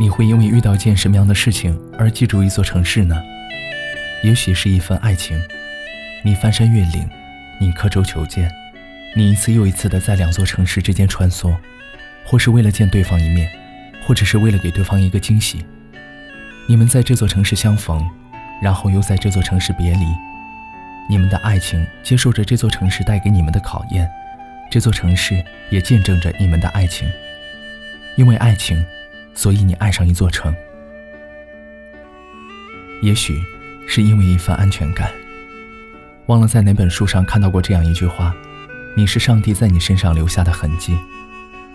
你会因为遇到一件什么样的事情而记住一座城市呢？也许是一份爱情，你翻山越岭，你刻舟求剑，你一次又一次的在两座城市之间穿梭，或是为了见对方一面，或者是为了给对方一个惊喜。你们在这座城市相逢，然后又在这座城市别离。你们的爱情接受着这座城市带给你们的考验，这座城市也见证着你们的爱情。因为爱情。所以你爱上一座城，也许是因为一份安全感。忘了在哪本书上看到过这样一句话：“你是上帝在你身上留下的痕迹。”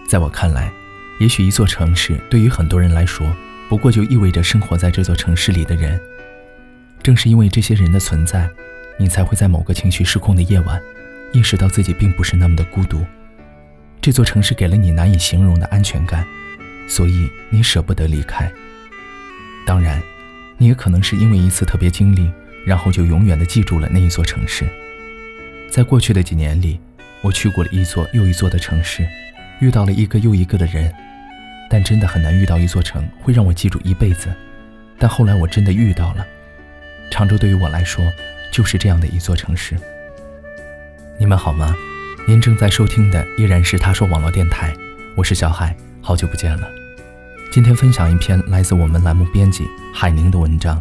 在我看来，也许一座城市对于很多人来说，不过就意味着生活在这座城市里的人。正是因为这些人的存在，你才会在某个情绪失控的夜晚，意识到自己并不是那么的孤独。这座城市给了你难以形容的安全感。所以你舍不得离开。当然，你也可能是因为一次特别经历，然后就永远的记住了那一座城市。在过去的几年里，我去过了一座又一座的城市，遇到了一个又一个的人，但真的很难遇到一座城会让我记住一辈子。但后来我真的遇到了，常州对于我来说就是这样的一座城市。你们好吗？您正在收听的依然是他说网络电台，我是小海。好久不见了，今天分享一篇来自我们栏目编辑海宁的文章，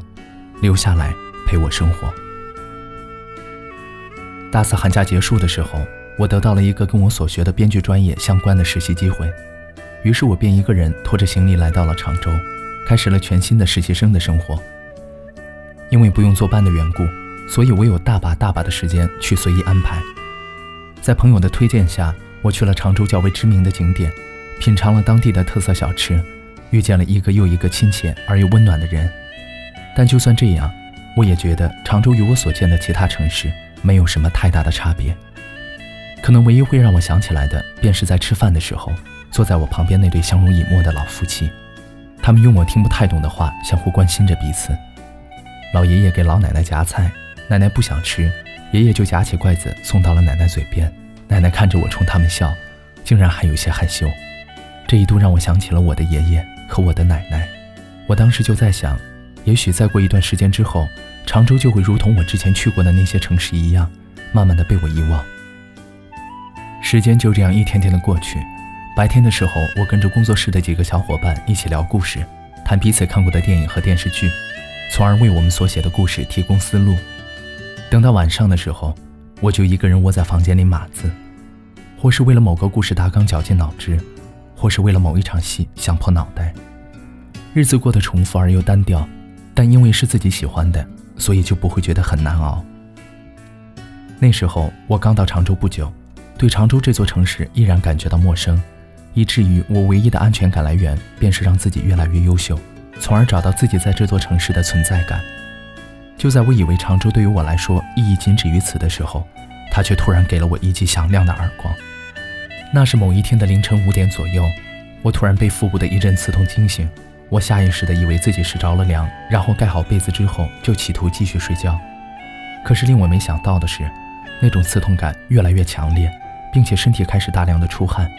留下来陪我生活。大四寒假结束的时候，我得到了一个跟我所学的编剧专业相关的实习机会，于是我便一个人拖着行李来到了常州，开始了全新的实习生的生活。因为不用坐班的缘故，所以我有大把大把的时间去随意安排。在朋友的推荐下，我去了常州较为知名的景点。品尝了当地的特色小吃，遇见了一个又一个亲切而又温暖的人。但就算这样，我也觉得常州与我所见的其他城市没有什么太大的差别。可能唯一会让我想起来的，便是在吃饭的时候，坐在我旁边那对相濡以沫的老夫妻。他们用我听不太懂的话相互关心着彼此。老爷爷给老奶奶夹菜，奶奶不想吃，爷爷就夹起筷子送到了奶奶嘴边。奶奶看着我冲他们笑，竟然还有些害羞。这一度让我想起了我的爷爷和我的奶奶，我当时就在想，也许再过一段时间之后，常州就会如同我之前去过的那些城市一样，慢慢的被我遗忘。时间就这样一天天的过去，白天的时候，我跟着工作室的几个小伙伴一起聊故事，谈彼此看过的电影和电视剧，从而为我们所写的故事提供思路。等到晚上的时候，我就一个人窝在房间里码字，或是为了某个故事大纲绞尽脑汁。或是为了某一场戏想破脑袋，日子过得重复而又单调，但因为是自己喜欢的，所以就不会觉得很难熬。那时候我刚到常州不久，对常州这座城市依然感觉到陌生，以至于我唯一的安全感来源便是让自己越来越优秀，从而找到自己在这座城市的存在感。就在我以为常州对于我来说意义仅止于此的时候，他却突然给了我一记响亮的耳光。那是某一天的凌晨五点左右，我突然被腹部的一阵刺痛惊醒。我下意识地以为自己是着了凉，然后盖好被子之后就企图继续睡觉。可是令我没想到的是，那种刺痛感越来越强烈，并且身体开始大量的出汗。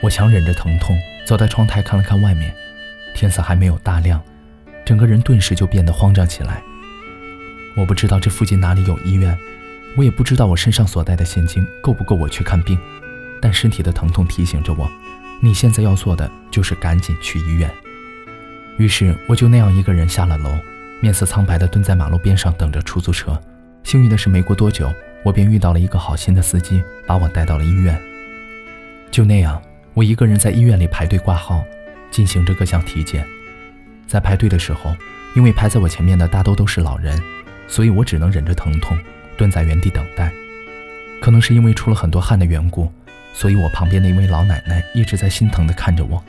我强忍着疼痛，走在窗台看了看外面，天色还没有大亮，整个人顿时就变得慌张起来。我不知道这附近哪里有医院，我也不知道我身上所带的现金够不够我去看病。但身体的疼痛提醒着我，你现在要做的就是赶紧去医院。于是我就那样一个人下了楼，面色苍白的蹲在马路边上等着出租车。幸运的是，没过多久，我便遇到了一个好心的司机，把我带到了医院。就那样，我一个人在医院里排队挂号，进行着各项体检。在排队的时候，因为排在我前面的大多都是老人，所以我只能忍着疼痛蹲在原地等待。可能是因为出了很多汗的缘故。所以，我旁边的一位老奶奶一直在心疼地看着我。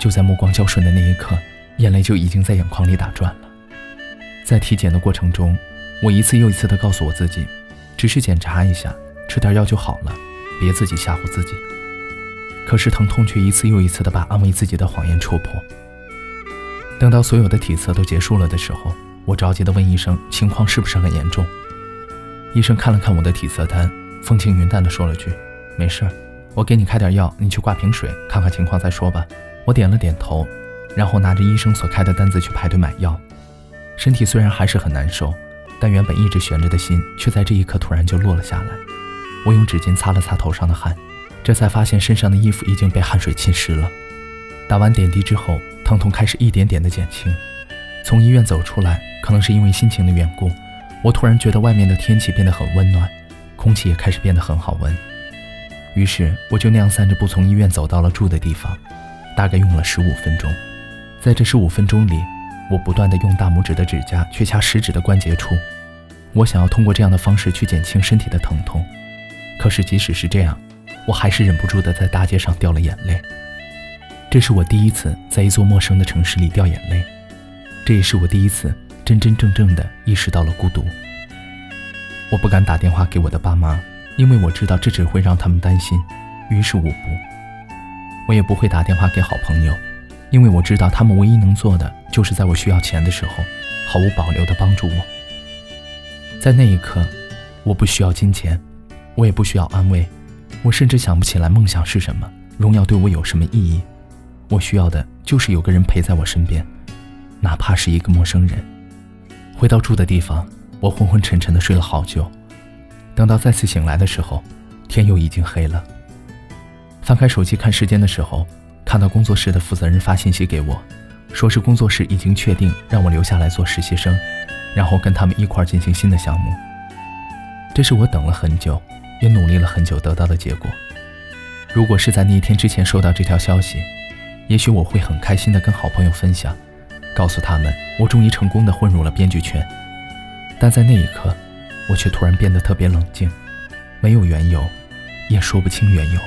就在目光交顺的那一刻，眼泪就已经在眼眶里打转了。在体检的过程中，我一次又一次地告诉我自己，只是检查一下，吃点药就好了，别自己吓唬自己。可是疼痛却一次又一次地把安慰自己的谎言戳破。等到所有的体测都结束了的时候，我着急地问医生：“情况是不是很严重？”医生看了看我的体测单，风轻云淡地说了句。没事儿，我给你开点药，你去挂瓶水，看看情况再说吧。我点了点头，然后拿着医生所开的单子去排队买药。身体虽然还是很难受，但原本一直悬着的心却在这一刻突然就落了下来。我用纸巾擦了擦头上的汗，这才发现身上的衣服已经被汗水浸湿了。打完点滴之后，疼痛开始一点点的减轻。从医院走出来，可能是因为心情的缘故，我突然觉得外面的天气变得很温暖，空气也开始变得很好闻。于是我就那样散着步从医院走到了住的地方，大概用了十五分钟。在这十五分钟里，我不断的用大拇指的指甲去掐食指的关节处，我想要通过这样的方式去减轻身体的疼痛。可是即使是这样，我还是忍不住的在大街上掉了眼泪。这是我第一次在一座陌生的城市里掉眼泪，这也是我第一次真真正正的意识到了孤独。我不敢打电话给我的爸妈。因为我知道这只会让他们担心，于是我不，我也不会打电话给好朋友，因为我知道他们唯一能做的就是在我需要钱的时候，毫无保留地帮助我。在那一刻，我不需要金钱，我也不需要安慰，我甚至想不起来梦想是什么，荣耀对我有什么意义。我需要的就是有个人陪在我身边，哪怕是一个陌生人。回到住的地方，我昏昏沉沉地睡了好久。等到再次醒来的时候，天又已经黑了。翻开手机看时间的时候，看到工作室的负责人发信息给我，说是工作室已经确定让我留下来做实习生，然后跟他们一块进行新的项目。这是我等了很久，也努力了很久得到的结果。如果是在那一天之前收到这条消息，也许我会很开心的跟好朋友分享，告诉他们我终于成功的混入了编剧圈。但在那一刻。我却突然变得特别冷静，没有缘由，也说不清缘由。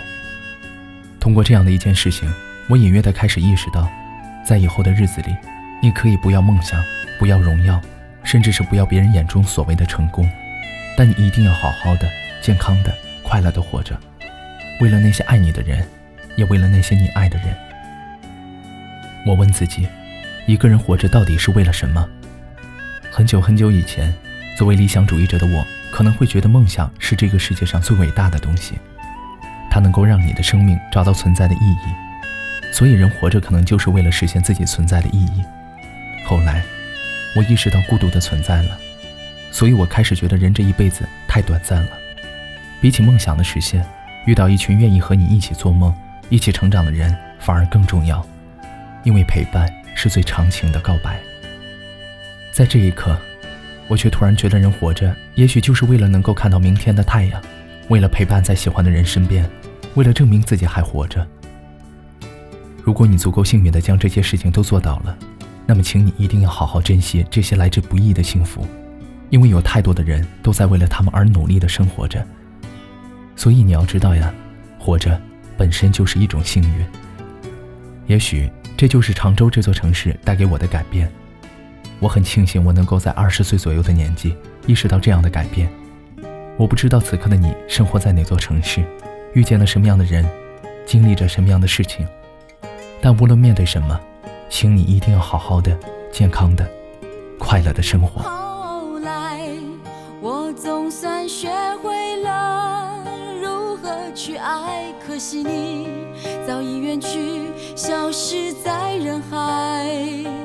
通过这样的一件事情，我隐约的开始意识到，在以后的日子里，你可以不要梦想，不要荣耀，甚至是不要别人眼中所谓的成功，但你一定要好好的、健康的、快乐的活着，为了那些爱你的人，也为了那些你爱的人。我问自己，一个人活着到底是为了什么？很久很久以前。作为理想主义者的我，可能会觉得梦想是这个世界上最伟大的东西，它能够让你的生命找到存在的意义。所以人活着可能就是为了实现自己存在的意义。后来，我意识到孤独的存在了，所以我开始觉得人这一辈子太短暂了。比起梦想的实现，遇到一群愿意和你一起做梦、一起成长的人反而更重要，因为陪伴是最长情的告白。在这一刻。我却突然觉得，人活着也许就是为了能够看到明天的太阳，为了陪伴在喜欢的人身边，为了证明自己还活着。如果你足够幸运的将这些事情都做到了，那么请你一定要好好珍惜这些来之不易的幸福，因为有太多的人都在为了他们而努力的生活着。所以你要知道呀，活着本身就是一种幸运。也许这就是常州这座城市带给我的改变。我很庆幸，我能够在二十岁左右的年纪意识到这样的改变。我不知道此刻的你生活在哪座城市，遇见了什么样的人，经历着什么样的事情。但无论面对什么，请你一定要好好的、健康的、快乐的生活。后来，我总算学会了如何去爱，可惜你早已远去，消失在人海。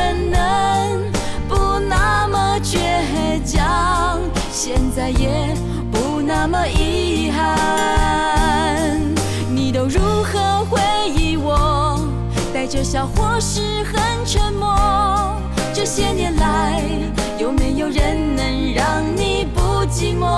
也不那么遗憾，你都如何回忆我？带着笑或是很沉默。这些年来，有没有人能让你不寂寞？